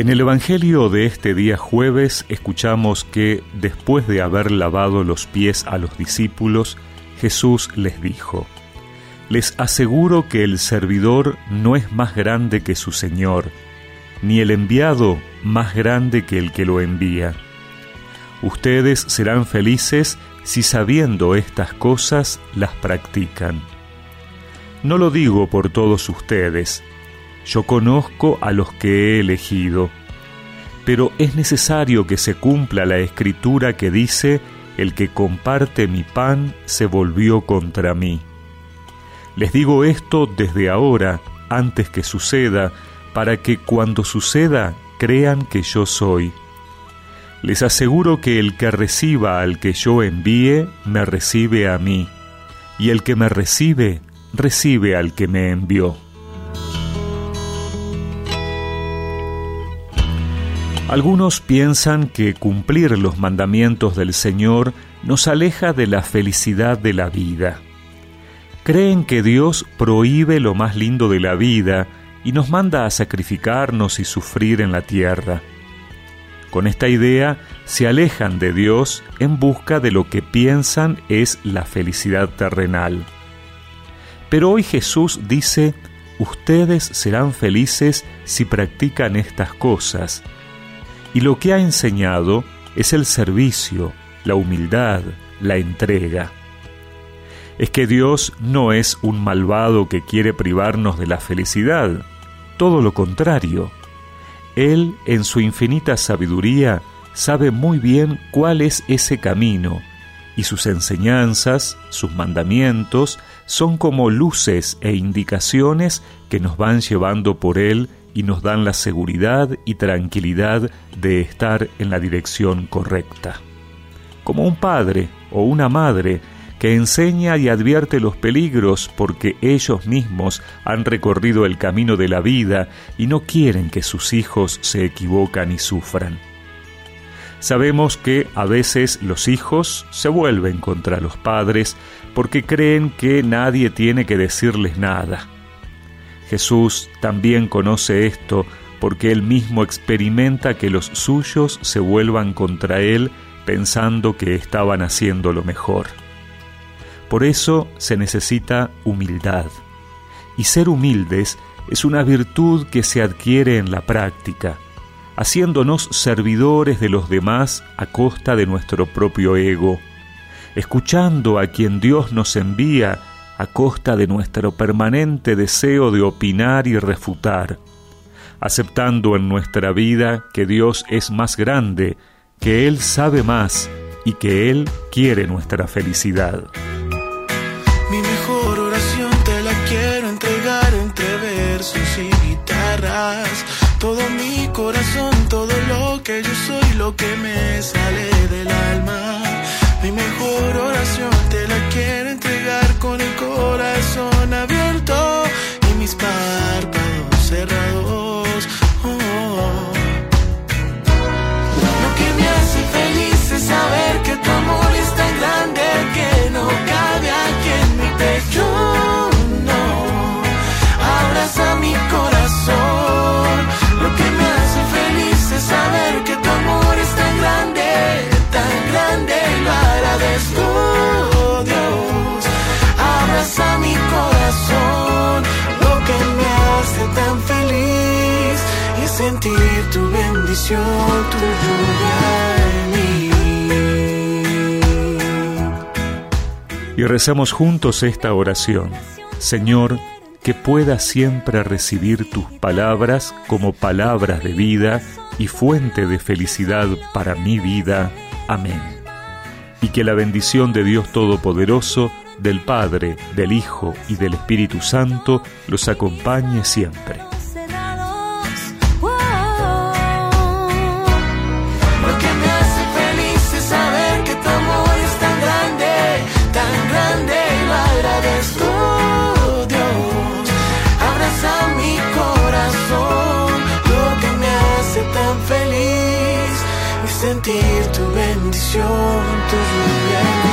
En el Evangelio de este día jueves escuchamos que después de haber lavado los pies a los discípulos, Jesús les dijo, Les aseguro que el servidor no es más grande que su Señor, ni el enviado más grande que el que lo envía. Ustedes serán felices si sabiendo estas cosas las practican. No lo digo por todos ustedes, yo conozco a los que he elegido, pero es necesario que se cumpla la escritura que dice, el que comparte mi pan se volvió contra mí. Les digo esto desde ahora, antes que suceda, para que cuando suceda crean que yo soy. Les aseguro que el que reciba al que yo envíe, me recibe a mí, y el que me recibe, recibe al que me envió. Algunos piensan que cumplir los mandamientos del Señor nos aleja de la felicidad de la vida. Creen que Dios prohíbe lo más lindo de la vida y nos manda a sacrificarnos y sufrir en la tierra. Con esta idea se alejan de Dios en busca de lo que piensan es la felicidad terrenal. Pero hoy Jesús dice, ustedes serán felices si practican estas cosas y lo que ha enseñado es el servicio, la humildad, la entrega. Es que Dios no es un malvado que quiere privarnos de la felicidad, todo lo contrario. Él, en su infinita sabiduría, sabe muy bien cuál es ese camino, y sus enseñanzas, sus mandamientos, son como luces e indicaciones que nos van llevando por él y nos dan la seguridad y tranquilidad de estar en la dirección correcta. Como un padre o una madre que enseña y advierte los peligros porque ellos mismos han recorrido el camino de la vida y no quieren que sus hijos se equivocan y sufran. Sabemos que a veces los hijos se vuelven contra los padres porque creen que nadie tiene que decirles nada Jesús también conoce esto porque él mismo experimenta que los suyos se vuelvan contra él pensando que estaban haciendo lo mejor. Por eso se necesita humildad. Y ser humildes es una virtud que se adquiere en la práctica, haciéndonos servidores de los demás a costa de nuestro propio ego, escuchando a quien Dios nos envía a costa de nuestro permanente deseo de opinar y refutar, aceptando en nuestra vida que Dios es más grande, que Él sabe más y que Él quiere nuestra felicidad. Mi mejor oración te la quiero entregar entre versos y guitarras. Todo mi corazón, todo lo que yo soy, lo que me sale del alma. Mi mejor oración te la quiero entregar tu bendición, tu. Y rezamos juntos esta oración. Señor, que pueda siempre recibir tus palabras como palabras de vida y fuente de felicidad para mi vida. Amén. Y que la bendición de Dios Todopoderoso, del Padre, del Hijo y del Espíritu Santo los acompañe siempre. sentir tu bendición, tu lluvia.